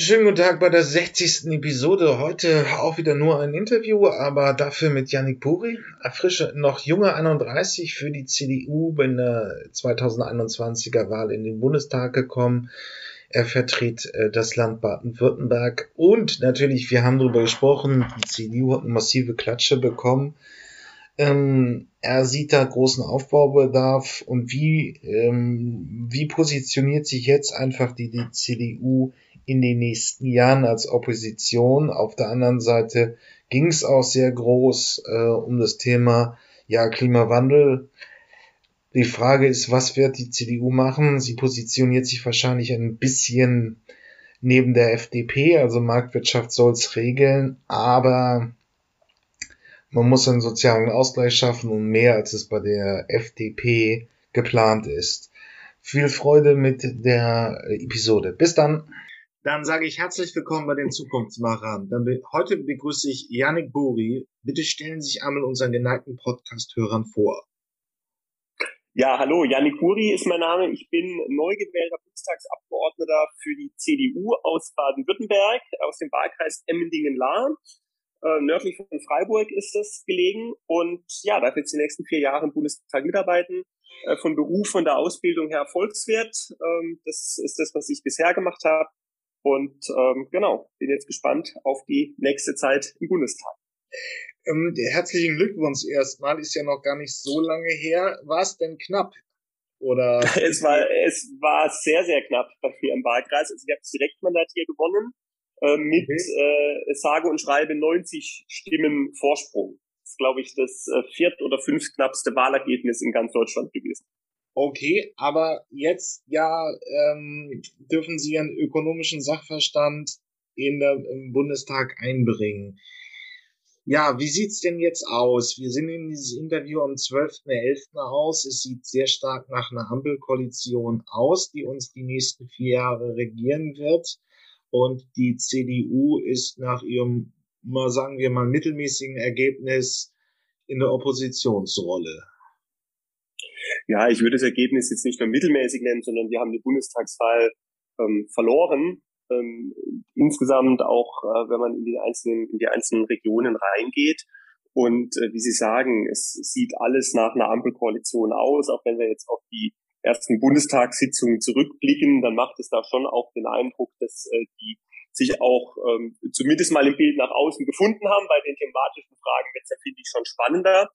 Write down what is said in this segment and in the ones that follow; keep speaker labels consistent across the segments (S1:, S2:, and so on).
S1: Schönen guten Tag bei der 60. Episode. Heute auch wieder nur ein Interview, aber dafür mit Yannick Puri. Frische, noch junge 31 für die CDU bei der 2021er Wahl in den Bundestag gekommen. Er vertritt äh, das Land Baden-Württemberg und natürlich, wir haben darüber gesprochen, die CDU hat eine massive Klatsche bekommen. Ähm, er sieht da großen Aufbaubedarf und wie, ähm, wie positioniert sich jetzt einfach die, die CDU in den nächsten Jahren als Opposition. Auf der anderen Seite ging es auch sehr groß äh, um das Thema ja, Klimawandel. Die Frage ist, was wird die CDU machen? Sie positioniert sich wahrscheinlich ein bisschen neben der FDP, also Marktwirtschaft soll es regeln, aber man muss einen sozialen Ausgleich schaffen und mehr als es bei der FDP geplant ist. Viel Freude mit der Episode. Bis dann. Dann sage ich herzlich willkommen bei den Zukunftsmachern. Be heute begrüße ich Yannick Buri. Bitte stellen Sie sich einmal unseren geneigten Podcast-Hörern vor.
S2: Ja, hallo, Yannick Buri ist mein Name. Ich bin neu gewählter Bundestagsabgeordneter für die CDU aus Baden-Württemberg, aus dem Wahlkreis Emmendingen-Lahn. Äh, nördlich von Freiburg ist das gelegen und ja, darf jetzt die nächsten vier Jahre im Bundestag mitarbeiten. Äh, von Beruf, von der Ausbildung her Volkswirt. Ähm, das ist das, was ich bisher gemacht habe. Und ähm, genau, bin jetzt gespannt auf die nächste Zeit im Bundestag.
S1: Ähm, herzlichen Glückwunsch erstmal, ist ja noch gar nicht so lange her. War es denn knapp? Oder?
S2: es war, es war sehr, sehr knapp bei mir im Wahlkreis. Also ich habe das Direktmandat hier gewonnen äh, mit okay. äh, sage und schreibe 90 Stimmen Vorsprung. Das ist, glaube ich, das äh, viert- oder fünftknappste Wahlergebnis in ganz Deutschland gewesen.
S1: Okay, aber jetzt ja ähm, dürfen Sie Ihren ökonomischen Sachverstand in der, im Bundestag einbringen. Ja, wie sieht's denn jetzt aus? Wir sind in dieses Interview am 12.11. aus. Es sieht sehr stark nach einer Ampelkoalition aus, die uns die nächsten vier Jahre regieren wird. Und die CDU ist nach ihrem, mal sagen wir mal, mittelmäßigen Ergebnis in der Oppositionsrolle.
S2: Ja, ich würde das Ergebnis jetzt nicht nur mittelmäßig nennen, sondern wir haben die Bundestagswahl ähm, verloren. Ähm, insgesamt auch, äh, wenn man in die einzelnen, in die einzelnen Regionen reingeht. Und äh, wie Sie sagen, es sieht alles nach einer Ampelkoalition aus, auch wenn wir jetzt auf die ersten Bundestagssitzungen zurückblicken, dann macht es da schon auch den Eindruck, dass äh, die sich auch ähm, zumindest mal im Bild nach außen gefunden haben. Bei den thematischen Fragen wird es ja, finde ich, schon spannender.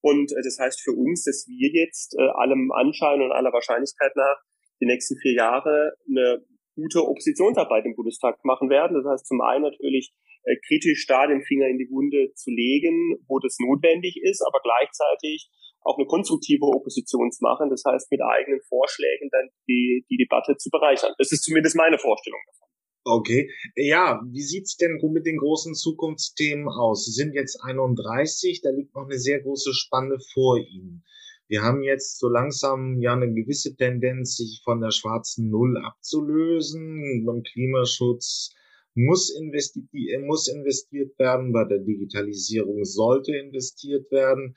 S2: Und äh, das heißt für uns, dass wir jetzt äh, allem Anschein und aller Wahrscheinlichkeit nach die nächsten vier Jahre eine gute Oppositionsarbeit im Bundestag machen werden. Das heißt zum einen natürlich äh, kritisch da den Finger in die Wunde zu legen, wo das notwendig ist, aber gleichzeitig auch eine konstruktive Opposition zu machen. Das heißt mit eigenen Vorschlägen dann die, die Debatte zu bereichern. Das ist zumindest meine Vorstellung davon.
S1: Okay. Ja, wie sieht's denn mit den großen Zukunftsthemen aus? Sie sind jetzt 31, da liegt noch eine sehr große Spanne vor Ihnen. Wir haben jetzt so langsam ja eine gewisse Tendenz, sich von der schwarzen Null abzulösen. Beim Klimaschutz muss, investi muss investiert werden, bei der Digitalisierung sollte investiert werden.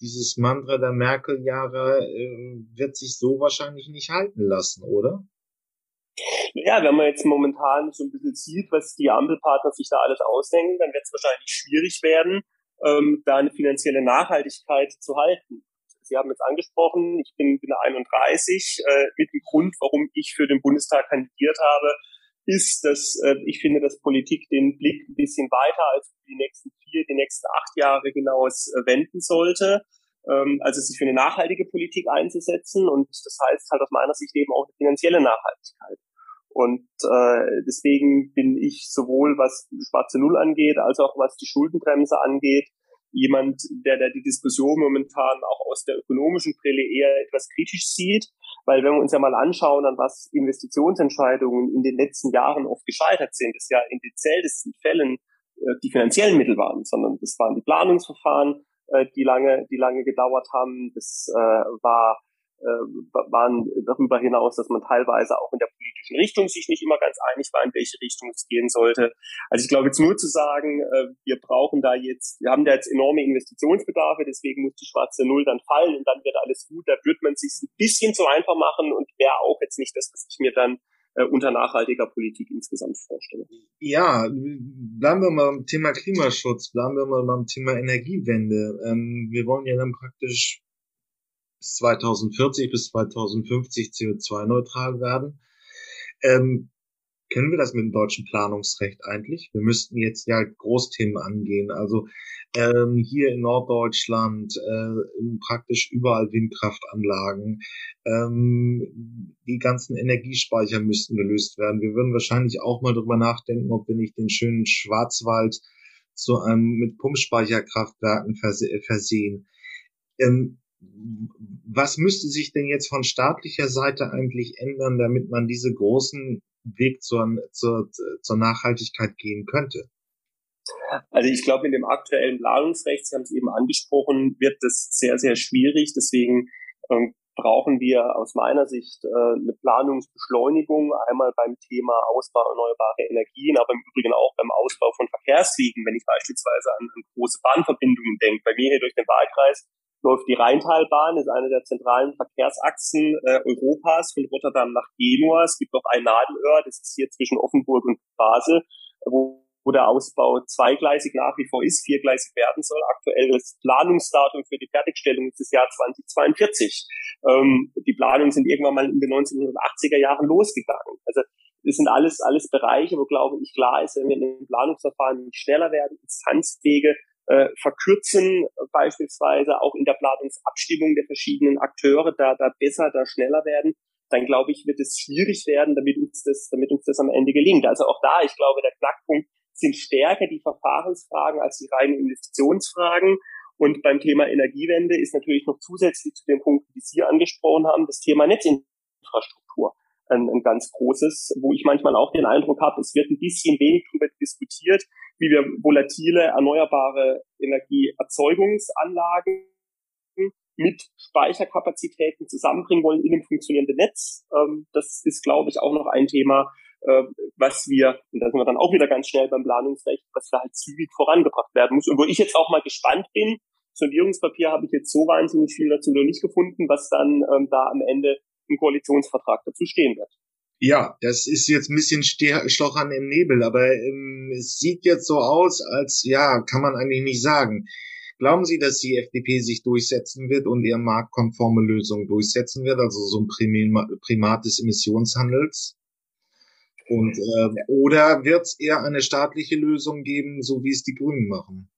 S1: Dieses Mantra der Merkel-Jahre äh, wird sich so wahrscheinlich nicht halten lassen, oder?
S2: Ja, wenn man jetzt momentan so ein bisschen sieht, was die Ampelpartner sich da alles ausdenken, dann wird es wahrscheinlich schwierig werden, ähm, da eine finanzielle Nachhaltigkeit zu halten. Sie haben jetzt angesprochen, ich bin, bin 31, äh, mit dem Grund, warum ich für den Bundestag kandidiert habe, ist, dass äh, ich finde, dass Politik den Blick ein bisschen weiter als die nächsten vier, die nächsten acht Jahre hinaus äh, wenden sollte ähm, also sich für eine nachhaltige Politik einzusetzen und das heißt halt aus meiner Sicht eben auch eine finanzielle Nachhaltigkeit. Und äh, deswegen bin ich sowohl was schwarze Null angeht, als auch was die Schuldenbremse angeht, jemand, der, der die Diskussion momentan auch aus der ökonomischen Brille eher etwas kritisch sieht. Weil wenn wir uns ja mal anschauen, an was Investitionsentscheidungen in den letzten Jahren oft gescheitert sind, das ja in den seltensten Fällen äh, die finanziellen Mittel waren, sondern das waren die Planungsverfahren, äh, die lange, die lange gedauert haben. Das äh, war waren darüber hinaus, dass man teilweise auch in der politischen Richtung sich nicht immer ganz einig war, in welche Richtung es gehen sollte. Also ich glaube jetzt nur zu sagen, äh, wir brauchen da jetzt, wir haben da jetzt enorme Investitionsbedarfe, deswegen muss die schwarze Null dann fallen und dann wird alles gut. Da wird man sich ein bisschen zu einfach machen und wäre auch jetzt nicht das, was ich mir dann äh, unter nachhaltiger Politik insgesamt vorstelle.
S1: Ja, bleiben wir mal beim Thema Klimaschutz, bleiben wir mal beim Thema Energiewende. Ähm, wir wollen ja dann praktisch 2040 bis 2050 CO2-neutral werden. Ähm, kennen wir das mit dem deutschen Planungsrecht eigentlich? Wir müssten jetzt ja Großthemen angehen. Also ähm, hier in Norddeutschland äh, praktisch überall Windkraftanlagen. Ähm, die ganzen Energiespeicher müssten gelöst werden. Wir würden wahrscheinlich auch mal drüber nachdenken, ob wir nicht den schönen Schwarzwald zu einem mit Pumpspeicherkraftwerken verse versehen. Ähm, was müsste sich denn jetzt von staatlicher Seite eigentlich ändern, damit man diese großen Weg zur, zur, zur Nachhaltigkeit gehen könnte?
S2: Also ich glaube, in dem aktuellen Planungsrecht, Sie haben es eben angesprochen, wird das sehr, sehr schwierig. Deswegen ähm, brauchen wir aus meiner Sicht äh, eine Planungsbeschleunigung, einmal beim Thema Ausbau erneuerbarer Energien, aber im Übrigen auch beim Ausbau von Verkehrswegen, wenn ich beispielsweise an, an große Bahnverbindungen denke. Bei mir hier durch den Wahlkreis läuft die Rheintalbahn, ist eine der zentralen Verkehrsachsen äh, Europas von Rotterdam nach Genua. Es gibt noch ein Nadelöhr, das ist hier zwischen Offenburg und Basel, wo wo der Ausbau zweigleisig nach wie vor ist, viergleisig werden soll. Aktuelles Planungsdatum für die Fertigstellung ist das Jahr 2042. Ähm, die Planungen sind irgendwann mal in den 1980er Jahren losgegangen. Also das sind alles, alles Bereiche, wo, glaube ich, klar ist, wenn wir in den Planungsverfahren schneller werden, Instanzwege äh, verkürzen, beispielsweise auch in der Planungsabstimmung der verschiedenen Akteure, da, da besser, da schneller werden, dann glaube ich, wird es schwierig werden, damit uns das, damit uns das am Ende gelingt. Also auch da, ich glaube, der Knackpunkt sind stärker die Verfahrensfragen als die reinen Investitionsfragen. Und beim Thema Energiewende ist natürlich noch zusätzlich zu den Punkten, die Sie angesprochen haben, das Thema Netzinfrastruktur ein, ein ganz großes, wo ich manchmal auch den Eindruck habe, es wird ein bisschen wenig darüber diskutiert, wie wir volatile erneuerbare Energieerzeugungsanlagen mit Speicherkapazitäten zusammenbringen wollen in einem funktionierenden Netz. Ähm, das ist, glaube ich, auch noch ein Thema, äh, was wir, und da sind wir dann auch wieder ganz schnell beim Planungsrecht, was da halt zügig vorangebracht werden muss. Und wo ich jetzt auch mal gespannt bin, Sondierungspapier habe ich jetzt so wahnsinnig viel dazu noch nicht gefunden, was dann ähm, da am Ende im Koalitionsvertrag dazu stehen wird.
S1: Ja, das ist jetzt ein bisschen Stochern im Nebel, aber ähm, es sieht jetzt so aus, als ja, kann man eigentlich nicht sagen. Glauben Sie, dass die FDP sich durchsetzen wird und ihre marktkonforme Lösung durchsetzen wird, also so ein Primat des Emissionshandels? Und, äh, oder wird es eher eine staatliche Lösung geben, so wie es die Grünen machen?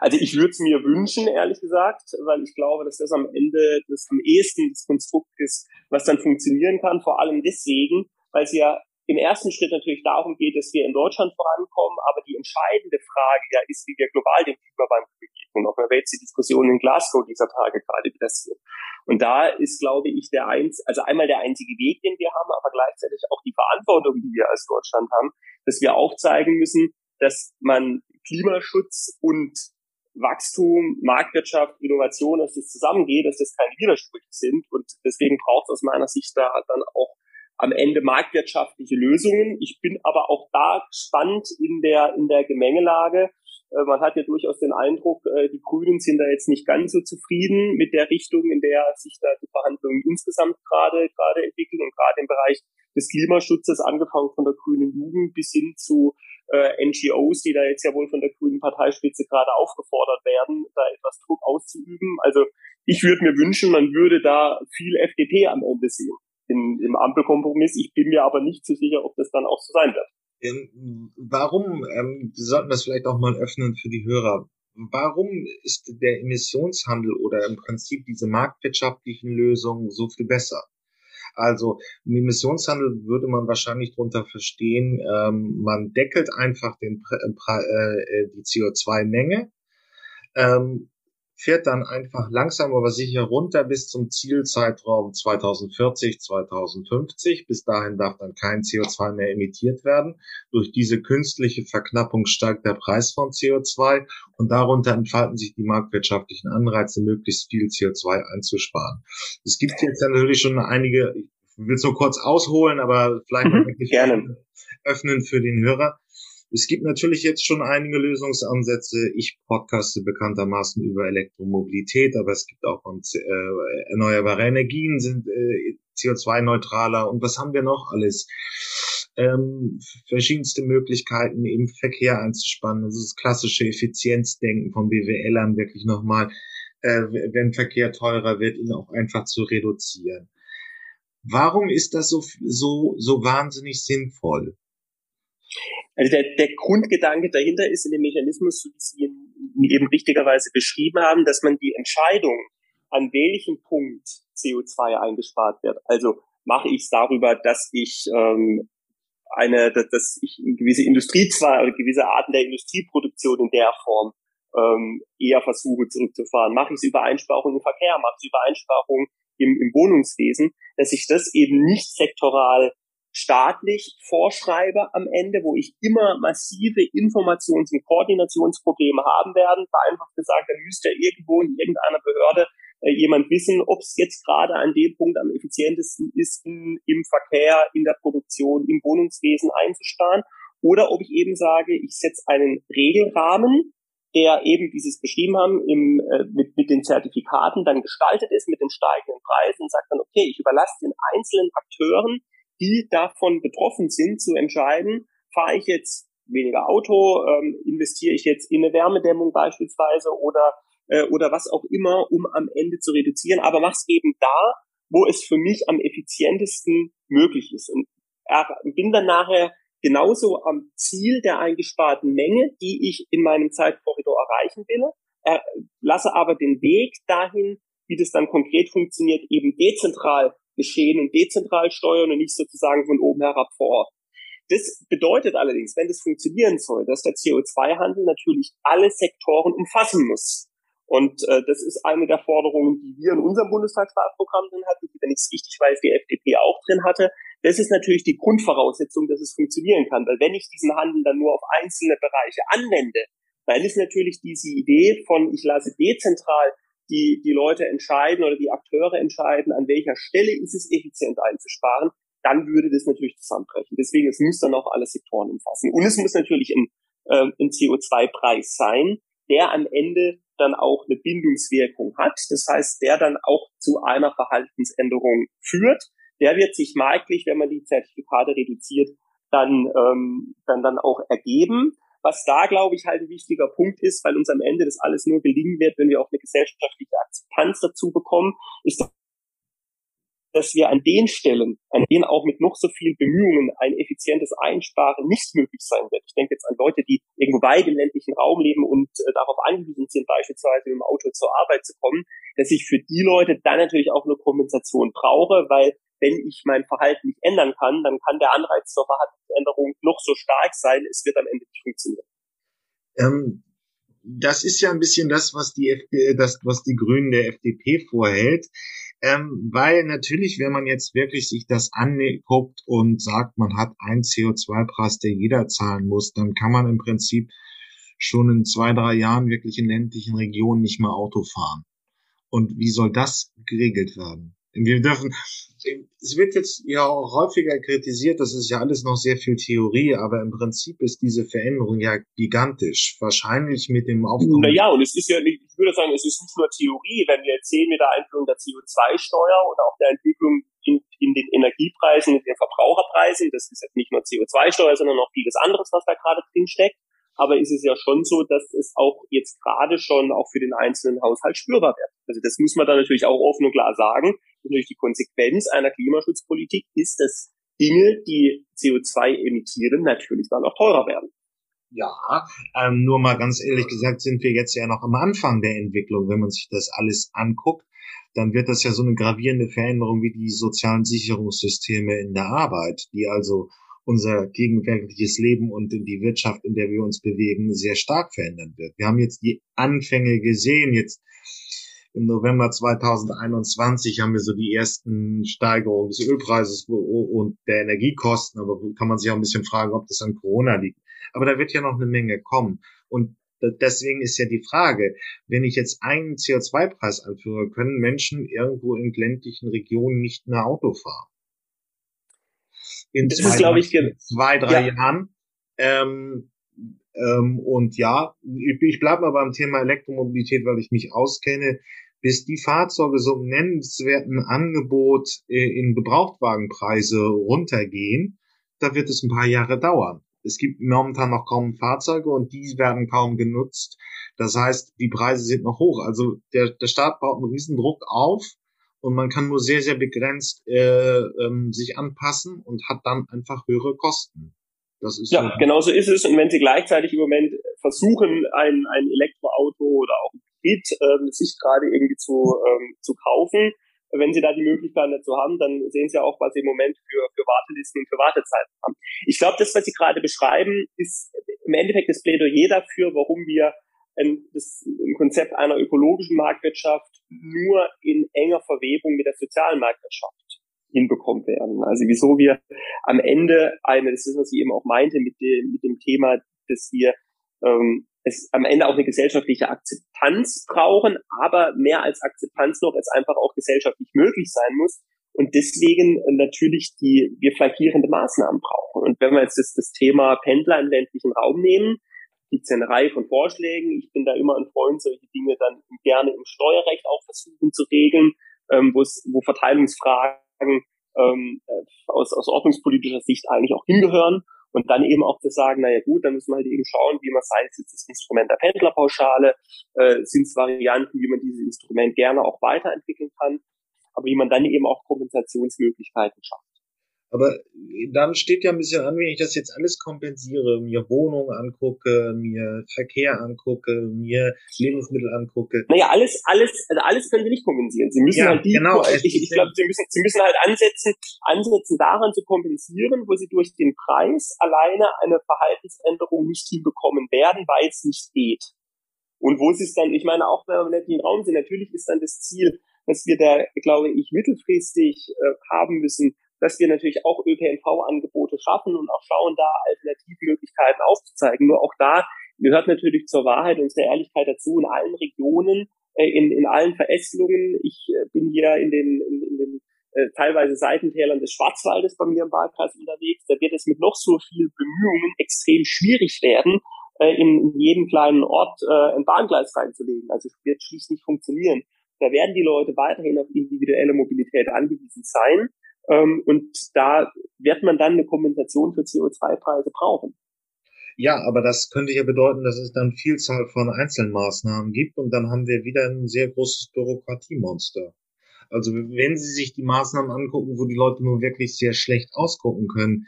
S2: Also ich würde es mir wünschen, ehrlich gesagt, weil ich glaube, dass das am Ende das am ehesten das Konstrukt ist, was dann funktionieren kann. Vor allem deswegen, weil es ja im ersten Schritt natürlich darum geht, dass wir in Deutschland vorankommen, aber die entscheidende Frage ja ist, wie wir global dem Klimawandel begegnen. Auch wenn wir jetzt die Diskussion in Glasgow dieser Tage gerade wieder sehen. Und da ist, glaube ich, der eins, also einmal der einzige Weg, den wir haben, aber gleichzeitig auch die Verantwortung, die wir als Deutschland haben, dass wir aufzeigen müssen, dass man Klimaschutz und Wachstum, Marktwirtschaft, Innovation, dass das zusammengeht, dass das keine Widersprüche sind. Und deswegen braucht es aus meiner Sicht da dann auch am Ende marktwirtschaftliche Lösungen. Ich bin aber auch da gespannt in der, in der Gemengelage. Äh, man hat ja durchaus den Eindruck, äh, die Grünen sind da jetzt nicht ganz so zufrieden mit der Richtung, in der sich da die Verhandlungen insgesamt gerade, gerade entwickeln und gerade im Bereich des Klimaschutzes, angefangen von der grünen Jugend bis hin zu äh, NGOs, die da jetzt ja wohl von der grünen Parteispitze gerade aufgefordert werden, da etwas Druck auszuüben. Also ich würde mir wünschen, man würde da viel FDP am Ende sehen in, im Ampelkompromiss. Ich bin mir aber nicht so sicher, ob das dann auch so sein wird.
S1: Ähm, warum, ähm, wir sollten das vielleicht auch mal öffnen für die Hörer, warum ist der Emissionshandel oder im Prinzip diese marktwirtschaftlichen Lösungen so viel besser? Also im Emissionshandel würde man wahrscheinlich darunter verstehen, ähm, man deckelt einfach den, äh, die CO2-Menge, ähm, fährt dann einfach langsam aber sicher runter bis zum Zielzeitraum 2040, 2050. Bis dahin darf dann kein CO2 mehr emittiert werden. Durch diese künstliche Verknappung steigt der Preis von CO2 und darunter entfalten sich die marktwirtschaftlichen Anreize, möglichst viel CO2 einzusparen. Es gibt jetzt natürlich schon einige, ich will es nur kurz ausholen, aber vielleicht mhm,
S2: gerne
S1: öffnen für den Hörer. Es gibt natürlich jetzt schon einige Lösungsansätze. Ich podcaste bekanntermaßen über Elektromobilität, aber es gibt auch äh, erneuerbare Energien sind äh, CO2-neutraler und was haben wir noch alles? Ähm, verschiedenste Möglichkeiten im Verkehr einzuspannen. Das ist das klassische Effizienzdenken von BWLern wirklich nochmal, äh, wenn Verkehr teurer wird, ihn auch einfach zu reduzieren. Warum ist das so, so, so wahnsinnig sinnvoll?
S2: Also der, der Grundgedanke dahinter ist in dem Mechanismus, so wie Sie ihn eben richtigerweise beschrieben haben, dass man die Entscheidung, an welchem Punkt CO2 eingespart wird, also mache ich es darüber, dass ich ähm, eine, dass ich gewisse Industriezweige oder gewisse Arten der Industrieproduktion in der Form ähm, eher versuche zurückzufahren. Mache ich es über Einsparungen im Verkehr, mache ich es über Einsparungen im, im Wohnungswesen, dass ich das eben nicht sektoral staatlich vorschreibe am Ende, wo ich immer massive Informations- und Koordinationsprobleme haben werde. Vereinfacht gesagt, dann müsste irgendwo in irgendeiner Behörde äh, jemand wissen, ob es jetzt gerade an dem Punkt am effizientesten ist, in, im Verkehr, in der Produktion, im Wohnungswesen einzusparen. Oder ob ich eben sage, ich setze einen Regelrahmen, der eben, wie Sie es beschrieben haben, im, äh, mit, mit den Zertifikaten dann gestaltet ist, mit den steigenden Preisen und sagt dann, okay, ich überlasse den einzelnen Akteuren, die davon betroffen sind, zu entscheiden, fahre ich jetzt weniger Auto, ähm, investiere ich jetzt in eine Wärmedämmung beispielsweise oder, äh, oder was auch immer, um am Ende zu reduzieren, aber mach's eben da, wo es für mich am effizientesten möglich ist. Und bin dann nachher genauso am Ziel der eingesparten Menge, die ich in meinem Zeitkorridor erreichen will, äh, lasse aber den Weg dahin, wie das dann konkret funktioniert, eben dezentral geschehen und dezentral steuern und nicht sozusagen von oben herab vor Ort. Das bedeutet allerdings, wenn das funktionieren soll, dass der CO2-Handel natürlich alle Sektoren umfassen muss. Und äh, das ist eine der Forderungen, die wir in unserem Bundestagswahlprogramm drin hatten, die, wenn ich es richtig weiß, die FDP auch drin hatte. Das ist natürlich die Grundvoraussetzung, dass es funktionieren kann. Weil wenn ich diesen Handel dann nur auf einzelne Bereiche anwende, dann ist natürlich diese Idee von, ich lasse dezentral die, die Leute entscheiden oder die Akteure entscheiden, an welcher Stelle ist es effizient einzusparen, dann würde das natürlich zusammenbrechen. Deswegen, es muss dann auch alle Sektoren umfassen. Und es muss natürlich ein, äh, ein CO2-Preis sein, der am Ende dann auch eine Bindungswirkung hat. Das heißt, der dann auch zu einer Verhaltensänderung führt. Der wird sich marktlich, wenn man die Zertifikate reduziert, dann, ähm, dann, dann auch ergeben. Was da, glaube ich, halt ein wichtiger Punkt ist, weil uns am Ende das alles nur gelingen wird, wenn wir auch eine gesellschaftliche Akzeptanz dazu bekommen, ist, dass wir an den Stellen, an denen auch mit noch so viel Bemühungen ein effizientes Einsparen nicht möglich sein wird. Ich denke jetzt an Leute, die irgendwo weit im ländlichen Raum leben und äh, darauf angewiesen sind, beispielsweise mit dem Auto zur Arbeit zu kommen, dass ich für die Leute dann natürlich auch eine Kompensation brauche, weil wenn ich mein Verhalten nicht ändern kann, dann kann der Anreiz zur Verhaltensänderung noch so stark sein, es wird am Ende nicht funktionieren.
S1: Ähm, das ist ja ein bisschen das, was die, FD, das, was die Grünen der FDP vorhält. Ähm, weil natürlich, wenn man jetzt wirklich sich das anguckt und sagt, man hat einen CO2-Preis, der jeder zahlen muss, dann kann man im Prinzip schon in zwei, drei Jahren wirklich in ländlichen Regionen nicht mehr Auto fahren. Und wie soll das geregelt werden? Wir dürfen, es wird jetzt ja auch häufiger kritisiert, das ist ja alles noch sehr viel Theorie, aber im Prinzip ist diese Veränderung ja gigantisch. Wahrscheinlich mit dem Aufkommen.
S2: Naja, und es ist ja ich würde sagen, es ist nicht nur Theorie, wenn wir jetzt sehen mit der Einführung der CO2-Steuer oder auch der Entwicklung in, in den Energiepreisen, in den Verbraucherpreisen, das ist jetzt nicht nur CO2-Steuer, sondern auch vieles anderes, was da gerade drin steckt aber ist es ja schon so, dass es auch jetzt gerade schon auch für den einzelnen Haushalt spürbar wird. Also das muss man dann natürlich auch offen und klar sagen. Natürlich die Konsequenz einer Klimaschutzpolitik ist, dass Dinge, die CO2 emittieren, natürlich dann auch teurer werden.
S1: Ja, ähm, nur mal ganz ehrlich gesagt sind wir jetzt ja noch am Anfang der Entwicklung. Wenn man sich das alles anguckt, dann wird das ja so eine gravierende Veränderung wie die sozialen Sicherungssysteme in der Arbeit, die also unser gegenwärtiges Leben und die Wirtschaft, in der wir uns bewegen, sehr stark verändern wird. Wir haben jetzt die Anfänge gesehen. Jetzt im November 2021 haben wir so die ersten Steigerungen des Ölpreises und der Energiekosten. Aber kann man sich auch ein bisschen fragen, ob das an Corona liegt. Aber da wird ja noch eine Menge kommen. Und deswegen ist ja die Frage, wenn ich jetzt einen CO2-Preis anführe, können Menschen irgendwo in ländlichen Regionen nicht mehr Auto fahren in das zwei, ist, glaube ich, zwei drei ja. Jahren. Ähm, ähm, und ja, ich, bleibe mal beim Thema Elektromobilität, weil ich mich auskenne. bis die Fahrzeuge so im nennenswerten Angebot äh, in Gebrauchtwagenpreise runtergehen, da wird es ein paar Jahre dauern. Es gibt momentan noch kaum Fahrzeuge und die werden kaum genutzt. Das heißt, die Preise sind noch hoch. Also der, der Staat baut einen riesen Druck auf und man kann nur sehr, sehr begrenzt äh, ähm, sich anpassen und hat dann einfach höhere Kosten.
S2: Das ist ja, genau so ist es. Und wenn Sie gleichzeitig im Moment versuchen, ein, ein Elektroauto oder auch ein Hybrid ähm, sich gerade irgendwie zu, ähm, zu kaufen, wenn Sie da die Möglichkeit dazu haben, dann sehen Sie auch, was Sie im Moment für, für Wartelisten und für Wartezeiten haben. Ich glaube, das, was Sie gerade beschreiben, ist im Endeffekt das Plädoyer dafür, warum wir ein, das, ein Konzept einer ökologischen Marktwirtschaft nur in enger Verwebung mit der sozialen Marktwirtschaft hinbekommen werden. Also wieso wir am Ende eine, das ist, was ich eben auch meinte mit dem, mit dem Thema, dass wir ähm, es am Ende auch eine gesellschaftliche Akzeptanz brauchen, aber mehr als Akzeptanz noch, es einfach auch gesellschaftlich möglich sein muss und deswegen natürlich die wir flankierende Maßnahmen brauchen. Und wenn wir jetzt das, das Thema Pendler im ländlichen Raum nehmen, gibt es eine Reihe von Vorschlägen. Ich bin da immer ein Freund, solche Dinge dann gerne im Steuerrecht auch versuchen zu regeln, ähm, wo Verteilungsfragen ähm, äh, aus, aus ordnungspolitischer Sicht eigentlich auch hingehören. Und dann eben auch zu sagen, naja gut, dann müssen wir halt eben schauen, wie man sei es jetzt das Instrument der Pendlerpauschale, äh, sind es Varianten, wie man dieses Instrument gerne auch weiterentwickeln kann, aber wie man dann eben auch Kompensationsmöglichkeiten schafft.
S1: Aber dann steht ja ein bisschen an, wenn ich das jetzt alles kompensiere, mir Wohnungen angucke, mir Verkehr angucke, mir Lebensmittel angucke.
S2: Naja, alles, alles, also alles können sie nicht kompensieren. Sie müssen ja, halt die, genau, ich, ich glaube, sie müssen, sie müssen halt ansetzen, ansetzen daran zu kompensieren, wo sie durch den Preis alleine eine Verhaltensänderung nicht hinbekommen werden, weil es nicht geht. Und wo sie es dann, ich meine, auch wenn wir im Raum sind, natürlich ist dann das Ziel, dass wir da, glaube ich, mittelfristig äh, haben müssen, dass wir natürlich auch ÖPNV-Angebote schaffen und auch schauen, da Alternativmöglichkeiten aufzuzeigen. Nur auch da gehört natürlich zur Wahrheit und zur Ehrlichkeit dazu in allen Regionen, äh, in, in allen Verästelungen. Ich äh, bin hier in den, in, in den äh, teilweise Seitentälern des Schwarzwaldes bei mir im Wahlkreis unterwegs. Da wird es mit noch so viel Bemühungen extrem schwierig werden, äh, in, in jedem kleinen Ort äh, ein Bahngleis reinzulegen. Also es wird schließlich nicht funktionieren. Da werden die Leute weiterhin auf individuelle Mobilität angewiesen sein. Ähm, und da wird man dann eine Kompensation für CO2-Preise brauchen.
S1: Ja, aber das könnte ja bedeuten, dass es dann Vielzahl von Einzelmaßnahmen gibt und dann haben wir wieder ein sehr großes Bürokratiemonster. Also wenn Sie sich die Maßnahmen angucken, wo die Leute nur wirklich sehr schlecht ausgucken können,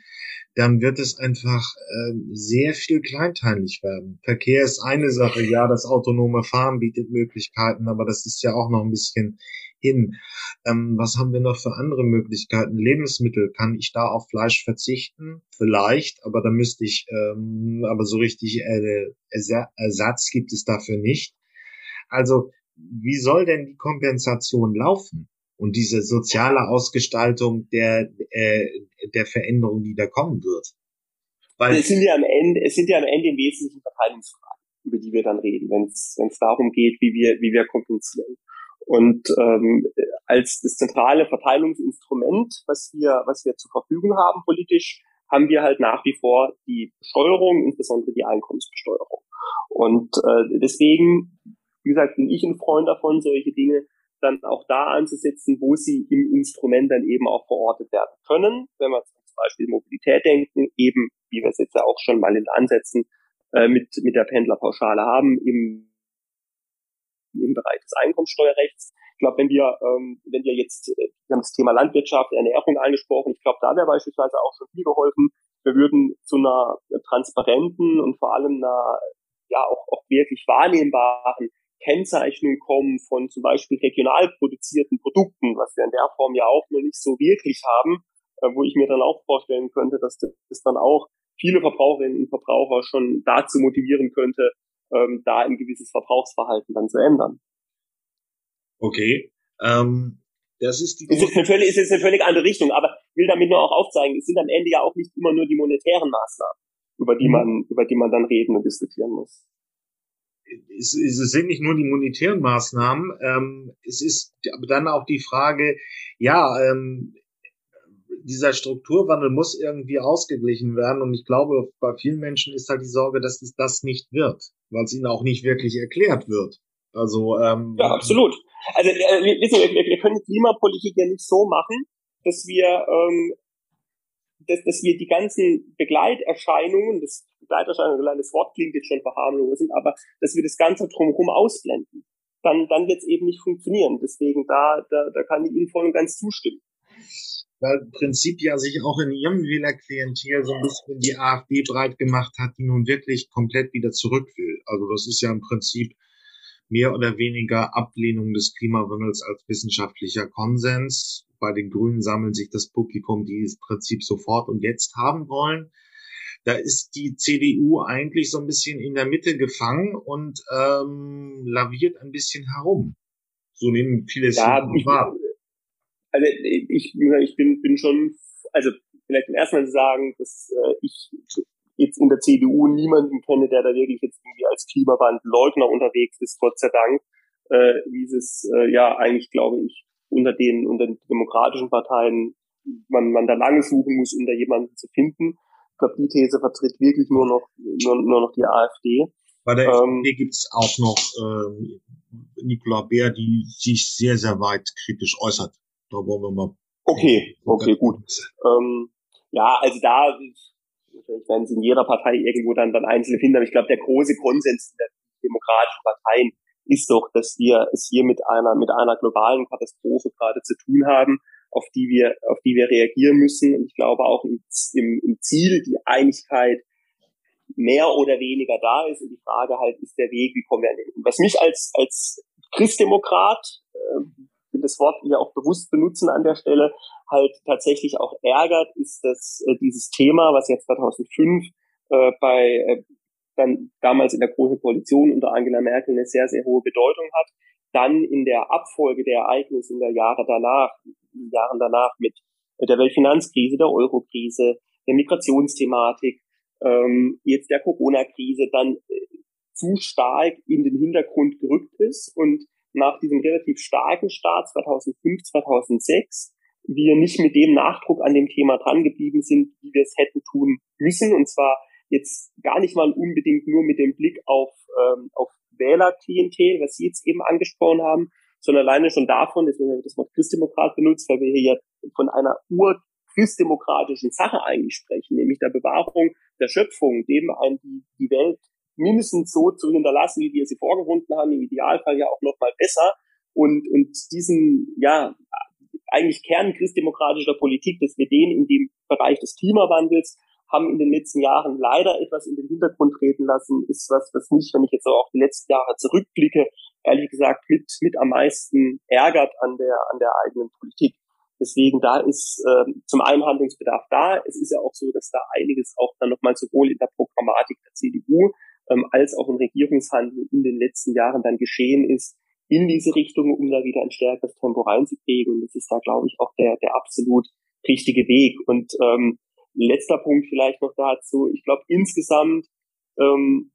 S1: dann wird es einfach äh, sehr viel kleinteilig werden. Verkehr ist eine Sache, ja, das autonome Fahren bietet Möglichkeiten, aber das ist ja auch noch ein bisschen hin. Ähm, was haben wir noch für andere Möglichkeiten? Lebensmittel, kann ich da auf Fleisch verzichten? Vielleicht, aber da müsste ich, ähm, aber so richtig äh, Ersatz gibt es dafür nicht. Also, wie soll denn die Kompensation laufen? Und diese soziale Ausgestaltung der, äh, der Veränderung, die da kommen wird.
S2: Weil es sind ja am Ende, es sind ja am Ende im Wesentlichen Verteilungsfragen, über die wir dann reden, wenn es darum geht, wie wir, wie wir kompensieren. Und ähm, als das zentrale Verteilungsinstrument, was wir, was wir zur Verfügung haben politisch, haben wir halt nach wie vor die Besteuerung, insbesondere die Einkommensbesteuerung. Und äh, deswegen, wie gesagt, bin ich ein Freund davon, solche Dinge dann auch da anzusetzen, wo sie im Instrument dann eben auch verortet werden können. Wenn wir zum Beispiel Mobilität denken, eben, wie wir es jetzt ja auch schon mal in Ansätzen äh, mit, mit der Pendlerpauschale haben, im im Bereich des Einkommenssteuerrechts. Ich glaube, wenn wir, ähm, wenn wir jetzt, äh, wir haben das Thema Landwirtschaft, Ernährung angesprochen, ich glaube, da wäre beispielsweise auch schon viel geholfen. Wir würden zu einer transparenten und vor allem einer, ja, auch, auch wirklich wahrnehmbaren Kennzeichnung kommen von zum Beispiel regional produzierten Produkten, was wir in der Form ja auch noch nicht so wirklich haben, äh, wo ich mir dann auch vorstellen könnte, dass das dann auch viele Verbraucherinnen und Verbraucher schon dazu motivieren könnte, ähm, da ein gewisses Verbrauchsverhalten dann zu ändern.
S1: Okay. Ähm, das ist die.
S2: Es ist, eine völlig, es ist eine völlig andere Richtung, aber ich will damit nur auch aufzeigen, es sind am Ende ja auch nicht immer nur die monetären Maßnahmen, über die mhm. man, über die man dann reden und diskutieren muss.
S1: Es, es sind nicht nur die monetären Maßnahmen, ähm, es ist dann auch die Frage, ja, ähm, dieser Strukturwandel muss irgendwie ausgeglichen werden. Und ich glaube, bei vielen Menschen ist halt die Sorge, dass es das nicht wird, weil es ihnen auch nicht wirklich erklärt wird. Also ähm,
S2: ja, absolut. Also äh, wir, wir, wir können Klimapolitik ja nicht so machen, dass wir ähm, dass, dass wir die ganzen Begleiterscheinungen, das Begleiterscheinungen, das Wort klingt jetzt schon verharmlosend, aber dass wir das Ganze drumherum ausblenden, dann, dann wird es eben nicht funktionieren. Deswegen da, da, da kann ich Ihnen voll und ganz zustimmen.
S1: Weil im Prinzip ja sich auch in Ihrem Wählerklientel so ein bisschen die AfD breit gemacht hat, die nun wirklich komplett wieder zurück will. Also das ist ja im Prinzip mehr oder weniger Ablehnung des Klimawandels als wissenschaftlicher Konsens. Bei den Grünen sammeln sich das Publikum, die es im Prinzip sofort und jetzt haben wollen. Da ist die CDU eigentlich so ein bisschen in der Mitte gefangen und ähm, laviert ein bisschen herum. So nehmen viele es
S2: ja, wahr. Also ich, ich bin, bin schon, also vielleicht im ersten Mal sagen, dass äh, ich jetzt in der CDU niemanden kenne, der da wirklich jetzt irgendwie als Klimawandelleugner unterwegs ist, Gott sei Dank, äh, wie es äh, ja eigentlich, glaube ich, unter den, unter den demokratischen Parteien man, man da lange suchen muss, um da jemanden zu finden. Ich glaube, die These vertritt wirklich nur noch, nur, nur noch die AfD.
S1: Bei der ähm, FDP gibt es auch noch äh, Nicola Bär, die sich sehr, sehr weit kritisch äußert. Da wollen wir mal.
S2: Okay, okay, gut. Ähm, ja, also da Vielleicht werden sie in jeder Partei irgendwo dann, dann einzelne finden, aber ich glaube, der große Konsens der demokratischen Parteien ist doch, dass wir es hier mit einer, mit einer globalen Katastrophe gerade zu tun haben, auf die wir, auf die wir reagieren müssen. Und ich glaube auch im, im, im Ziel die Einigkeit mehr oder weniger da ist. Und die Frage halt ist der Weg, wie kommen wir an den Was mich als, als Christdemokrat, äh, will das Wort hier auch bewusst benutzen an der Stelle, halt tatsächlich auch ärgert, ist, dass äh, dieses Thema, was jetzt 2005 äh, bei äh, dann damals in der Großen Koalition unter Angela Merkel eine sehr, sehr hohe Bedeutung hat, dann in der Abfolge der Ereignisse in der Jahre danach, in den Jahren danach mit der Weltfinanzkrise, der Eurokrise, der Migrationsthematik, ähm, jetzt der Corona-Krise dann äh, zu stark in den Hintergrund gerückt ist und nach diesem relativ starken Start 2005, 2006 wir nicht mit dem Nachdruck an dem Thema dran geblieben sind, wie wir es hätten tun müssen. Und zwar jetzt gar nicht mal unbedingt nur mit dem Blick auf, ähm, auf Wählerklientel, was Sie jetzt eben angesprochen haben, sondern alleine schon davon, deswegen habe ich das Wort Christdemokrat benutzt, weil wir hier ja von einer urchristdemokratischen Sache eigentlich sprechen, nämlich der Bewahrung der Schöpfung, dem ein die Welt mindestens so zu hinterlassen, wie wir sie vorgefunden haben, im Idealfall ja auch noch mal besser. Und, und diesen, ja, eigentlich Kern christdemokratischer Politik, dass wir den in dem Bereich des Klimawandels haben in den letzten Jahren leider etwas in den Hintergrund treten lassen, ist was, was mich, wenn ich jetzt auch die letzten Jahre zurückblicke, ehrlich gesagt mit, mit am meisten ärgert an der, an der eigenen Politik. Deswegen da ist ähm, zum einen Handlungsbedarf da. Es ist ja auch so, dass da einiges auch dann nochmal sowohl in der Programmatik der CDU ähm, als auch im Regierungshandel in den letzten Jahren dann geschehen ist, in diese Richtung, um da wieder ein stärkeres Tempo reinzukriegen. Und das ist da, glaube ich, auch der, der absolut richtige Weg. Und ähm, letzter Punkt vielleicht noch dazu. Ich glaube insgesamt ähm,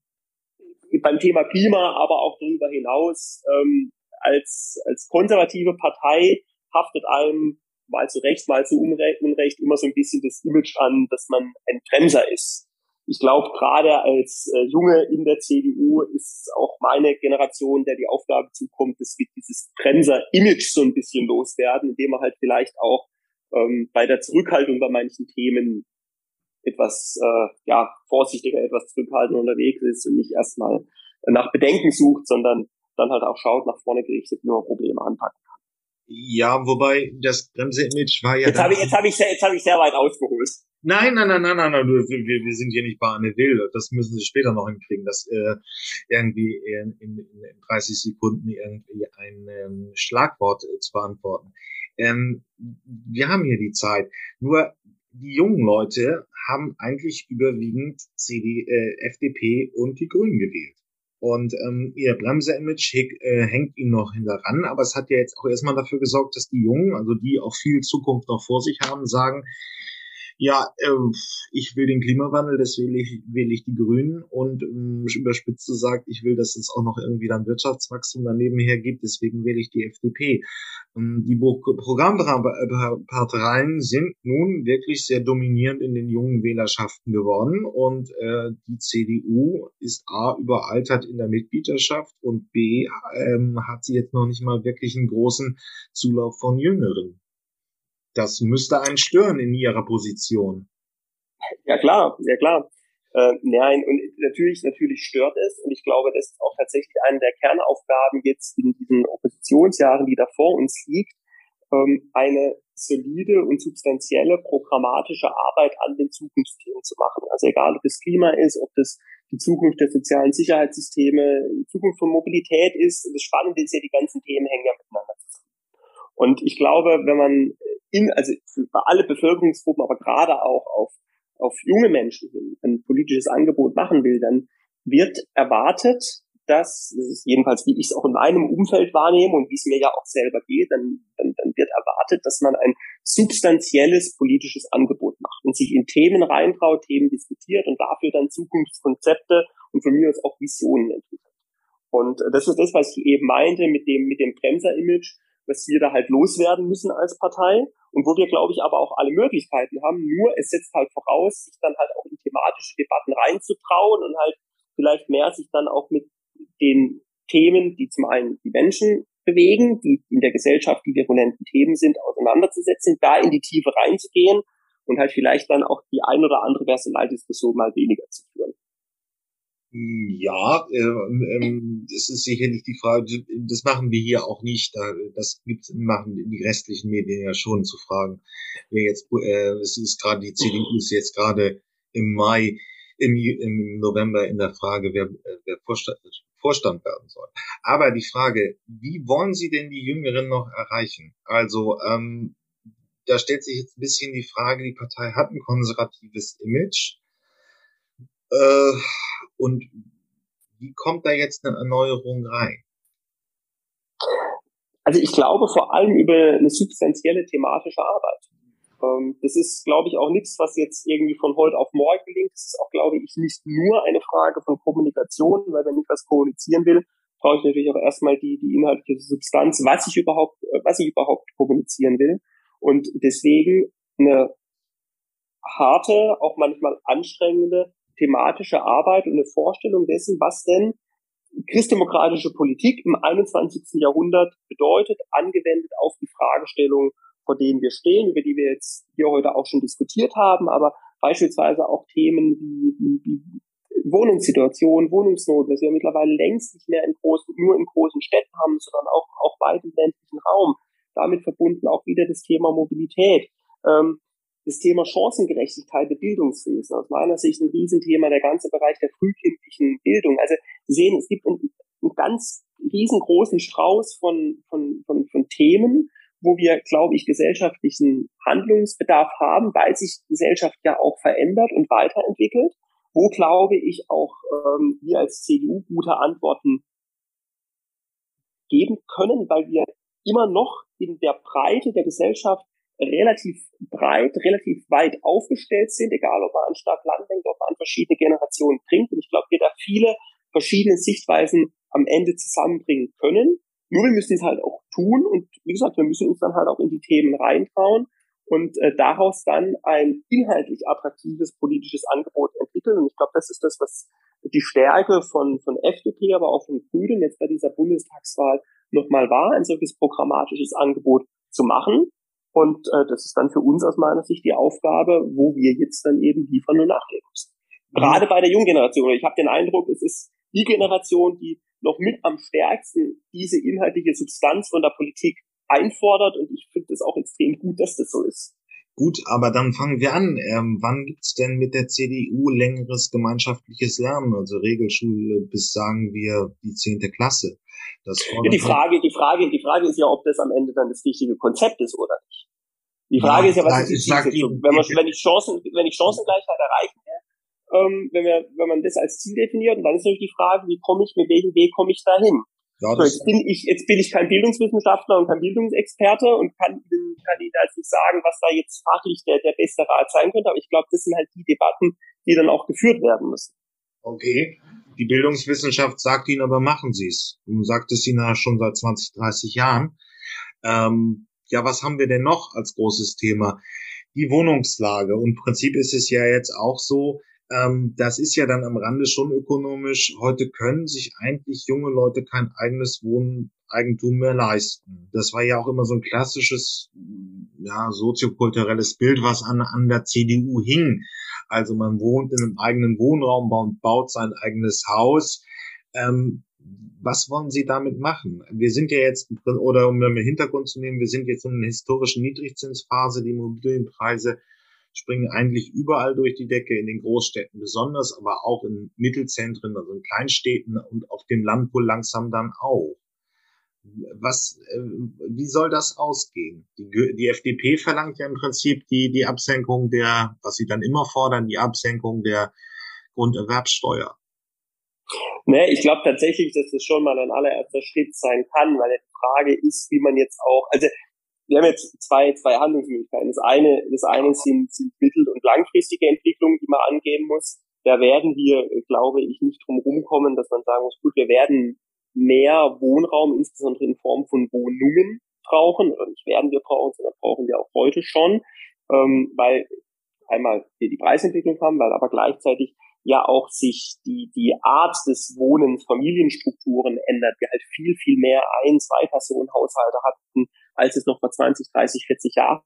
S2: beim Thema Klima, aber auch darüber hinaus ähm, als, als konservative Partei haftet einem mal zu Recht, mal zu Unrecht immer so ein bisschen das Image an, dass man ein Bremser ist ich glaube, gerade als äh, Junge in der CDU ist auch meine Generation, der die Aufgabe zukommt, dass wir dieses Bremser-Image so ein bisschen loswerden, indem man halt vielleicht auch ähm, bei der Zurückhaltung bei manchen Themen etwas äh, ja vorsichtiger, etwas zurückhaltender unterwegs ist und nicht erstmal nach Bedenken sucht, sondern dann halt auch schaut, nach vorne gerichtet, wie man Probleme anpacken kann.
S1: Ja, wobei das Bremse-Image war ja.
S2: Jetzt habe ich, jetzt habe ich, sehr, jetzt habe ich sehr weit ausgeholt.
S1: Nein, nein, nein, nein, nein, nein wir, wir sind hier nicht bei Anne Will. Das müssen Sie später noch hinkriegen, das äh, irgendwie in, in, in 30 Sekunden irgendwie ein ähm, Schlagwort äh, zu beantworten. Ähm, wir haben hier die Zeit. Nur die jungen Leute haben eigentlich überwiegend CD, äh, FDP und die Grünen gewählt. Und ähm, ihr Bremse-Image äh, hängt ihnen noch hinteran, aber es hat ja jetzt auch erstmal dafür gesorgt, dass die Jungen, also die auch viel Zukunft noch vor sich haben, sagen, Ja, äh, ich will den Klimawandel, deswegen wähle ich, wähle ich die Grünen und ähm, überspitzt gesagt, ich will, dass es auch noch irgendwie dann Wirtschaftswachstum daneben her gibt, deswegen wähle ich die FDP. Ähm, die Programmparteien sind nun wirklich sehr dominierend in den jungen Wählerschaften geworden und äh, die CDU ist A überaltert in der Mitgliedschaft und B ähm, hat sie jetzt noch nicht mal wirklich einen großen Zulauf von Jüngeren. Das müsste einen stören in ihrer Position.
S2: Ja klar, ja klar. Äh, nein, und natürlich, natürlich stört es. Und ich glaube, das ist auch tatsächlich eine der Kernaufgaben jetzt in diesen Oppositionsjahren, die da vor uns liegt, ähm, eine solide und substanzielle programmatische Arbeit an den Zukunftsthemen zu machen. Also egal, ob das Klima ist, ob das die Zukunft der sozialen Sicherheitssysteme, die Zukunft von Mobilität ist. Das Spannende ist ja, die ganzen Themen hängen ja miteinander zusammen. Und ich glaube, wenn man in, also für alle Bevölkerungsgruppen, aber gerade auch auf, auf junge Menschen hin, ein politisches Angebot machen will, dann wird erwartet, dass, das ist jedenfalls wie ich es auch in meinem Umfeld wahrnehme und wie es mir ja auch selber geht, dann, dann, dann wird erwartet, dass man ein substanzielles politisches Angebot macht und sich in Themen reintraut, Themen diskutiert und dafür dann Zukunftskonzepte und von mir aus auch Visionen entwickelt. Und das ist das, was ich eben meinte mit dem, mit dem Bremser-Image, was wir da halt loswerden müssen als Partei und wo wir, glaube ich, aber auch alle Möglichkeiten haben. Nur es setzt halt voraus, sich dann halt auch in thematische Debatten reinzutrauen und halt vielleicht mehr sich dann auch mit den Themen, die zum einen die Menschen bewegen, die in der Gesellschaft die virulenten Themen sind, auseinanderzusetzen, da in die Tiefe reinzugehen und halt vielleicht dann auch die ein oder andere Personaldiskussion mal weniger zu führen.
S1: Ja, äh, ähm, das ist sicherlich die Frage, das machen wir hier auch nicht. Das gibt's, machen die restlichen Medien ja schon zu fragen. Wer jetzt, äh, es ist gerade die CDU ist jetzt gerade im Mai, im, im November in der Frage, wer, wer Vorstand, Vorstand werden soll. Aber die Frage, wie wollen Sie denn die Jüngeren noch erreichen? Also ähm, da stellt sich jetzt ein bisschen die Frage, die Partei hat ein konservatives Image äh, und wie kommt da jetzt eine Erneuerung rein?
S2: Also ich glaube vor allem über eine substanzielle thematische Arbeit. Ähm, das ist, glaube ich, auch nichts, was jetzt irgendwie von heute auf morgen gelingt. Das ist auch, glaube ich, nicht nur eine Frage von Kommunikation, weil wenn ich was kommunizieren will, brauche ich natürlich auch erstmal die, die inhaltliche Substanz, was ich überhaupt, äh, was ich überhaupt kommunizieren will. Und deswegen eine harte, auch manchmal anstrengende thematische Arbeit und eine Vorstellung dessen, was denn christdemokratische Politik im 21. Jahrhundert bedeutet, angewendet auf die Fragestellung, vor denen wir stehen, über die wir jetzt hier heute auch schon diskutiert haben, aber beispielsweise auch Themen wie, wie, wie Wohnungssituation, Wohnungsnot, was wir mittlerweile längst nicht mehr in großen, nur in großen Städten haben, sondern auch, auch weit im ländlichen Raum. Damit verbunden auch wieder das Thema Mobilität. Ähm, das Thema Chancengerechtigkeit im Bildungswesen, aus meiner Sicht ein Riesenthema, der ganze Bereich der frühkindlichen Bildung. Also Sie sehen, es gibt einen, einen ganz riesengroßen Strauß von, von, von, von Themen, wo wir, glaube ich, gesellschaftlichen Handlungsbedarf haben, weil sich Gesellschaft ja auch verändert und weiterentwickelt, wo, glaube ich, auch ähm, wir als CDU gute Antworten geben können, weil wir immer noch in der Breite der Gesellschaft relativ breit, relativ weit aufgestellt sind, egal ob man an Stadt-Land denkt, ob man an verschiedene Generationen bringt. Und ich glaube, wir da viele verschiedene Sichtweisen am Ende zusammenbringen können. Nur wir müssen es halt auch tun und wie gesagt, wir müssen uns dann halt auch in die Themen reintrauen und äh, daraus dann ein inhaltlich attraktives politisches Angebot entwickeln. Und ich glaube, das ist das, was die Stärke von, von FDP, aber auch von Grünen jetzt bei dieser Bundestagswahl nochmal war, ein solches programmatisches Angebot zu machen. Und äh, das ist dann für uns aus meiner Sicht die Aufgabe, wo wir jetzt dann eben liefern und nachlegen müssen. Gerade bei der jungen Generation. Ich habe den Eindruck, es ist die Generation, die noch mit am stärksten diese inhaltliche Substanz von der Politik einfordert. Und ich finde es auch extrem gut, dass das so ist.
S1: Gut, aber dann fangen wir an. Ähm, wann gibt's denn mit der CDU längeres gemeinschaftliches Lernen, also Regelschule bis sagen wir die zehnte Klasse?
S2: Das ja, die Frage, die Frage, die Frage ist ja, ob das am Ende dann das richtige Konzept ist oder nicht. Die Frage ja, ist ja, was ist die Zielsetzung? Wenn, man, wenn ich Chancen, wenn ich Chancengleichheit erreichen will, ähm, wenn wir, wenn man das als Ziel definiert, und dann ist natürlich die Frage, wie komme ich, mit welchem Weg komme ich dahin? Ja, so, jetzt bin ich, jetzt bin ich kein Bildungswissenschaftler und kein Bildungsexperte und kann Ihnen, kann Ihnen also nicht sagen, was da jetzt fachlich der, der beste Rat sein könnte, aber ich glaube, das sind halt die Debatten, die dann auch geführt werden müssen.
S1: Okay. Die Bildungswissenschaft sagt Ihnen aber, machen Sie es. Und sagt es Ihnen ja schon seit 20, 30 Jahren. Ähm, ja, was haben wir denn noch als großes Thema? Die Wohnungslage. Und im Prinzip ist es ja jetzt auch so, ähm, das ist ja dann am Rande schon ökonomisch. Heute können sich eigentlich junge Leute kein eigenes Wohneigentum mehr leisten. Das war ja auch immer so ein klassisches, ja, soziokulturelles Bild, was an, an der CDU hing. Also man wohnt in einem eigenen Wohnraum und baut sein eigenes Haus. Ähm, was wollen Sie damit machen? Wir sind ja jetzt, oder um im Hintergrund zu nehmen, wir sind jetzt in einer historischen Niedrigzinsphase. Die Immobilienpreise springen eigentlich überall durch die Decke, in den Großstädten besonders, aber auch in Mittelzentren, also in Kleinstädten und auf dem Land wohl langsam dann auch. Was, äh, wie soll das ausgehen? Die, die FDP verlangt ja im Prinzip die, die Absenkung der, was sie dann immer fordern, die Absenkung der Grunderwerbssteuer.
S2: Ne, ich glaube tatsächlich, dass das schon mal ein allererster Schritt sein kann, weil die Frage ist, wie man jetzt auch, also wir haben jetzt zwei, zwei Handlungsmöglichkeiten. Das eine, das eine sind, sind mittel- und langfristige Entwicklungen, die man angehen muss. Da werden wir, glaube ich, nicht drum rumkommen, dass man sagen muss, gut, wir werden mehr Wohnraum, insbesondere in Form von Wohnungen brauchen, oder nicht werden wir brauchen, sondern brauchen wir auch heute schon, ähm, weil einmal wir die Preisentwicklung haben, weil aber gleichzeitig ja auch sich die, die Art des Wohnens, Familienstrukturen ändert. Wir halt viel, viel mehr Ein-, Zwei-Personen-Haushalte hatten, als es noch vor 20, 30, 40 Jahren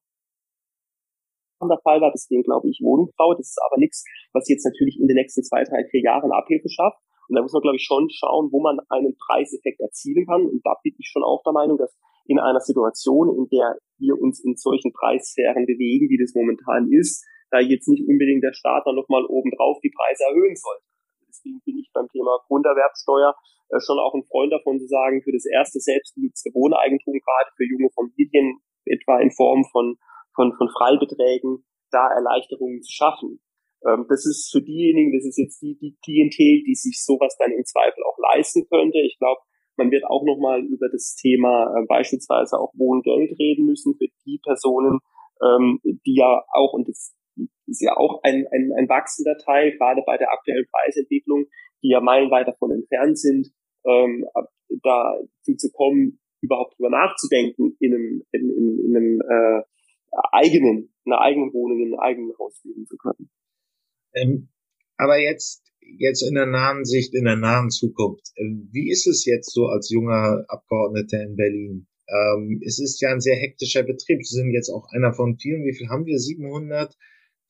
S2: der Fall war. Deswegen glaube ich Wohnungsbau. Das ist aber nichts, was jetzt natürlich in den nächsten zwei, drei, vier Jahren Abhilfe schafft. Und da muss man, glaube ich, schon schauen, wo man einen Preiseffekt erzielen kann. Und da bin ich schon auch der Meinung, dass in einer Situation, in der wir uns in solchen Preissphären bewegen, wie das momentan ist, da jetzt nicht unbedingt der Staat dann nochmal obendrauf die Preise erhöhen sollte. Deswegen bin ich beim Thema Grunderwerbsteuer äh, schon auch ein Freund davon zu sagen, für das erste selbstgenutzte Wohneigentum, gerade für junge Familien, etwa in Form von, von, von Freibeträgen, da Erleichterungen zu schaffen. Ähm, das ist für diejenigen, das ist jetzt die, die Klientel, die sich sowas dann im Zweifel auch leisten könnte. Ich glaube, man wird auch nochmal über das Thema äh, beispielsweise auch Wohngeld reden müssen für die Personen, ähm, die ja auch, und das ist ja auch ein, ein, ein wachsender Teil, gerade bei der aktuellen Preisentwicklung, die ja meilenweit davon entfernt sind, ähm, dazu zu kommen, überhaupt drüber nachzudenken, in einem, in, in, in einem äh, eigenen, in einer eigenen Wohnung, in einem eigenen Haus leben zu können.
S1: Ähm, aber jetzt, jetzt in der nahen Sicht, in der nahen Zukunft, äh, wie ist es jetzt so als junger Abgeordneter in Berlin? Ähm, es ist ja ein sehr hektischer Betrieb. Sie sind jetzt auch einer von vielen. Wie viel haben wir? 700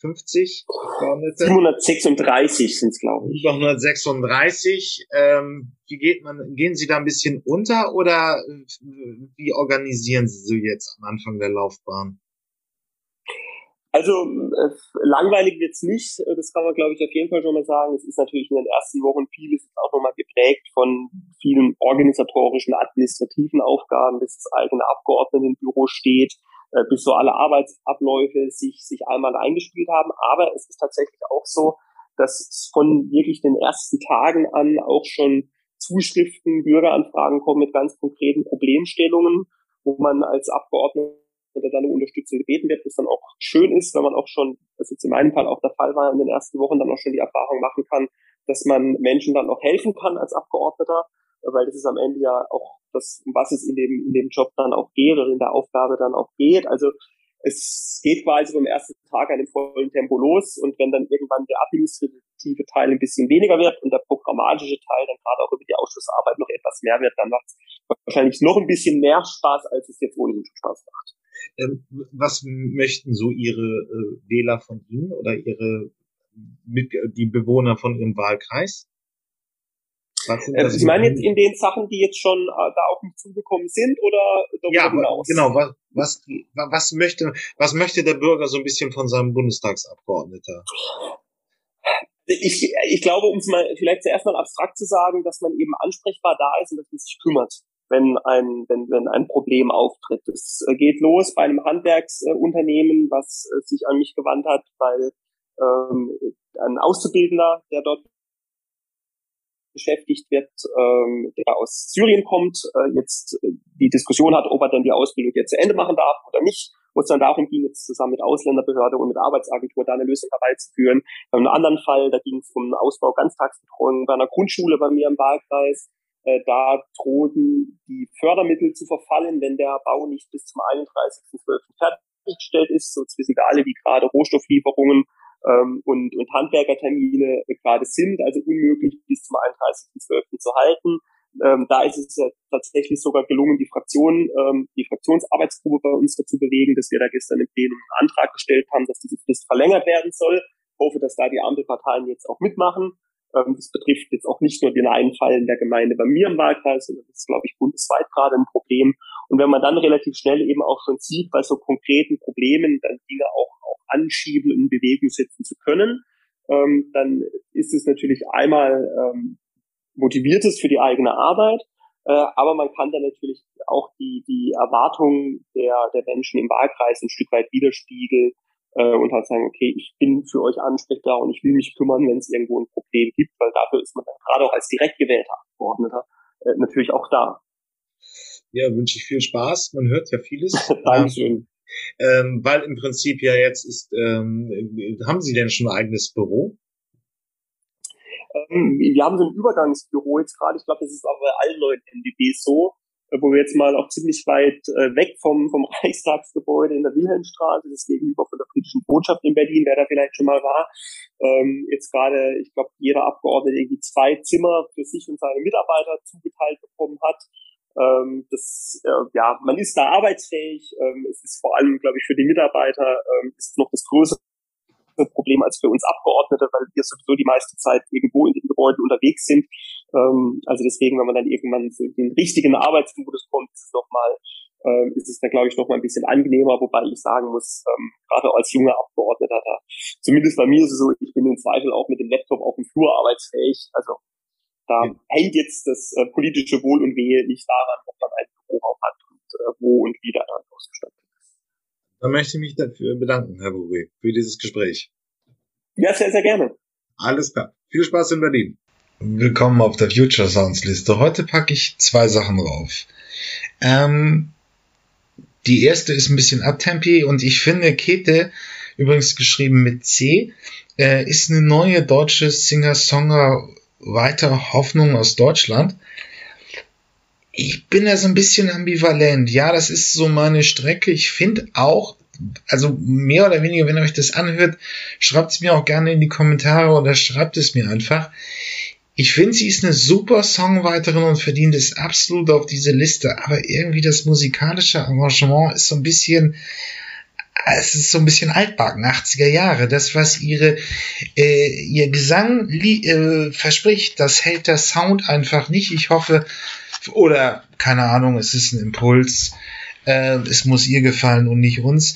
S1: 50
S2: Abgeordnete. 736 sind es, glaube ich.
S1: Über 136. Ähm, wie geht man, gehen Sie da ein bisschen unter oder äh, wie organisieren Sie so jetzt am Anfang der Laufbahn?
S2: Also äh, langweilig wird's nicht, das kann man glaube ich auf jeden Fall schon mal sagen. Es ist natürlich in den ersten Wochen vieles auch nochmal geprägt von vielen organisatorischen, administrativen Aufgaben, bis das eigene Abgeordnetenbüro steht äh, bis so alle Arbeitsabläufe sich, sich einmal eingespielt haben. Aber es ist tatsächlich auch so, dass von wirklich den ersten Tagen an auch schon Zuschriften, Bürgeranfragen kommen mit ganz konkreten Problemstellungen, wo man als Abgeordneter dann um Unterstützung gebeten wird, was dann auch schön ist, wenn man auch schon, was jetzt in meinem Fall auch der Fall war, in den ersten Wochen dann auch schon die Erfahrung machen kann, dass man Menschen dann auch helfen kann als Abgeordneter, weil das ist am Ende ja auch das, um was es in dem, in dem Job dann auch geht oder in der Aufgabe dann auch geht. Also es geht quasi vom ersten Tag an dem vollen Tempo los und wenn dann irgendwann der administrative Teil ein bisschen weniger wird und der programmatische Teil dann gerade auch über die Ausschussarbeit noch etwas mehr wird, dann macht es wahrscheinlich noch ein bisschen mehr Spaß, als es jetzt ohnehin schon Spaß macht.
S1: Ähm, was möchten so Ihre äh, Wähler von Ihnen oder Ihre die Bewohner von Ihrem Wahlkreis?
S2: Äh, Sie meinen jetzt in den Sachen, die jetzt schon äh, da auf mich zugekommen sind oder
S1: darüber ja, hinaus? genau. Was, was, was, möchte, was möchte der Bürger so ein bisschen von seinem Bundestagsabgeordneter?
S2: Ich, ich glaube, um es mal vielleicht zuerst mal abstrakt zu sagen, dass man eben ansprechbar da ist und dass man sich kümmert, wenn ein, wenn, wenn ein Problem auftritt. Es äh, geht los bei einem Handwerksunternehmen, was sich an mich gewandt hat, weil ähm, ein Auszubildender, der dort beschäftigt wird, ähm, der aus Syrien kommt, äh, jetzt äh, die Diskussion hat, ob er dann die Ausbildung jetzt zu Ende machen darf oder nicht, wo es dann darum ging, jetzt zusammen mit Ausländerbehörde und mit Arbeitsagentur da eine Lösung herbeizuführen. Bei einem anderen Fall, da ging es um Ausbau Ganztagsbetreuung bei einer Grundschule bei mir im Wahlkreis. Äh, da drohten die Fördermittel zu verfallen, wenn der Bau nicht bis zum 31.12. fertiggestellt ist. So wissen wir alle, wie gerade Rohstofflieferungen ähm, und, und Handwerkertermine gerade sind, also unmöglich bis zum 31.12. zu halten. Ähm, da ist es ja tatsächlich sogar gelungen, die Fraktion, ähm, die Fraktionsarbeitsgruppe bei uns dazu bewegen, dass wir da gestern im Plenum einen Antrag gestellt haben, dass diese Frist verlängert werden soll. Ich hoffe, dass da die Ampelparteien jetzt auch mitmachen. Ähm, das betrifft jetzt auch nicht nur den einen Fall in der Gemeinde bei mir im Wahlkreis, sondern das ist, glaube ich, bundesweit gerade ein Problem. Und wenn man dann relativ schnell eben auch schon sieht, bei so konkreten Problemen dann Dinge auch, auch anschieben, in Bewegung setzen zu können, ähm, dann ist es natürlich einmal ähm, motiviert es für die eigene Arbeit, äh, aber man kann dann natürlich auch die, die Erwartungen der, der Menschen im Wahlkreis ein Stück weit widerspiegeln äh, und halt sagen, okay, ich bin für euch ansprechbar und ich will mich kümmern, wenn es irgendwo ein Problem gibt, weil dafür ist man dann gerade auch als direkt gewählter Abgeordneter äh, natürlich auch da.
S1: Ja, wünsche ich viel Spaß. Man hört ja vieles. Dankeschön. Ähm, weil im Prinzip ja jetzt ist, ähm, haben Sie denn schon ein eigenes Büro?
S2: Ähm, wir haben so ein Übergangsbüro jetzt gerade. Ich glaube, das ist auch bei allen neuen MDBs so, äh, wo wir jetzt mal auch ziemlich weit äh, weg vom, vom Reichstagsgebäude in der Wilhelmstraße, das gegenüber von der britischen Botschaft in Berlin, wer da vielleicht schon mal war, ähm, jetzt gerade, ich glaube, jeder Abgeordnete irgendwie zwei Zimmer für sich und seine Mitarbeiter zugeteilt bekommen hat. Ähm, das, äh, ja, man ist da arbeitsfähig. Ähm, es ist vor allem, glaube ich, für die Mitarbeiter ähm, ist noch das größere Problem als für uns Abgeordnete, weil wir sowieso die meiste Zeit irgendwo in den Gebäuden unterwegs sind. Ähm, also deswegen, wenn man dann irgendwann zu den richtigen Arbeitsmodus kommt, ist es nochmal, äh, ist es dann, glaube ich, nochmal ein bisschen angenehmer, wobei ich sagen muss, ähm, gerade als junger Abgeordneter, da, zumindest bei mir ist es so, ich bin im Zweifel auch mit dem Laptop auf dem Flur arbeitsfähig. Also da ja. hängt jetzt das äh, politische Wohl und Wehe nicht daran, ob man einen Büroraum hat und äh, wo und wie der dann ausgestattet
S1: dann möchte ich mich dafür bedanken, Herr Buri, für dieses Gespräch.
S2: Ja, sehr, sehr gerne.
S1: Alles klar. Viel Spaß in Berlin. Willkommen auf der Future Sounds Liste. Heute packe ich zwei Sachen drauf. Ähm, die erste ist ein bisschen Abtempi und ich finde Kete, übrigens geschrieben mit C, äh, ist eine neue deutsche Singer-Songwriter Hoffnung aus Deutschland ich bin da so ein bisschen ambivalent. Ja, das ist so meine Strecke. Ich finde auch, also mehr oder weniger, wenn euch das anhört, schreibt es mir auch gerne in die Kommentare oder schreibt es mir einfach. Ich finde, sie ist eine super Songwriterin und verdient es absolut auf diese Liste. Aber irgendwie das musikalische Arrangement ist so ein bisschen, es ist so ein bisschen altbacken, 80er Jahre. Das, was ihre, äh, ihr Gesang äh, verspricht, das hält der Sound einfach nicht. Ich hoffe, oder keine Ahnung, es ist ein Impuls. Äh, es muss ihr gefallen und nicht uns.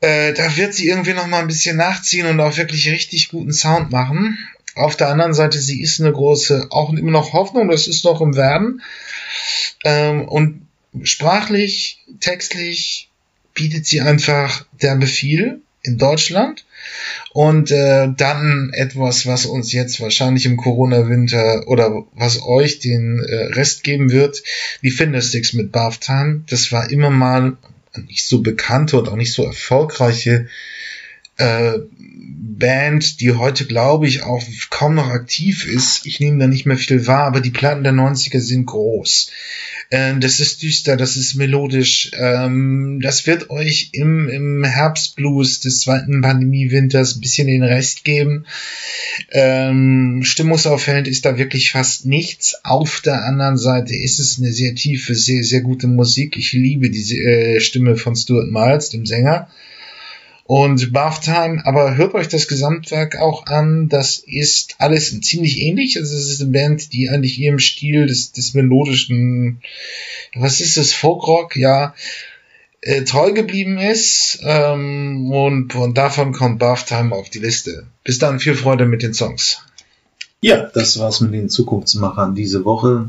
S1: Äh, da wird sie irgendwie noch mal ein bisschen nachziehen und auch wirklich richtig guten Sound machen. Auf der anderen Seite, sie ist eine große, auch immer noch Hoffnung, das ist noch im Werden. Ähm, und sprachlich, textlich bietet sie einfach der Befehl in Deutschland. Und äh, dann etwas, was uns jetzt wahrscheinlich im Corona-Winter oder was euch den äh, Rest geben wird, die Findersticks mit Bathtime. Das war immer mal nicht so bekannte und auch nicht so erfolgreiche äh, Band, die heute, glaube ich, auch kaum noch aktiv ist. Ich nehme da nicht mehr viel wahr, aber die Platten der 90er sind groß. Äh, das ist düster, das ist melodisch. Ähm, das wird euch im, im Herbstblues des zweiten Pandemiewinters ein bisschen den Rest geben. Ähm, stimmungsauffällend ist da wirklich fast nichts. Auf der anderen Seite ist es eine sehr tiefe, sehr, sehr gute Musik. Ich liebe diese äh, Stimme von Stuart Miles, dem Sänger und Bathtime, aber hört euch das Gesamtwerk auch an. Das ist alles ziemlich ähnlich. Also es ist eine Band, die eigentlich ihrem Stil des, des melodischen, was ist das, Folkrock, ja, äh, treu geblieben ist. Ähm, und von davon kommt Bathtime auf die Liste. Bis dann, viel Freude mit den Songs. Ja, das war's mit den Zukunftsmachern diese Woche.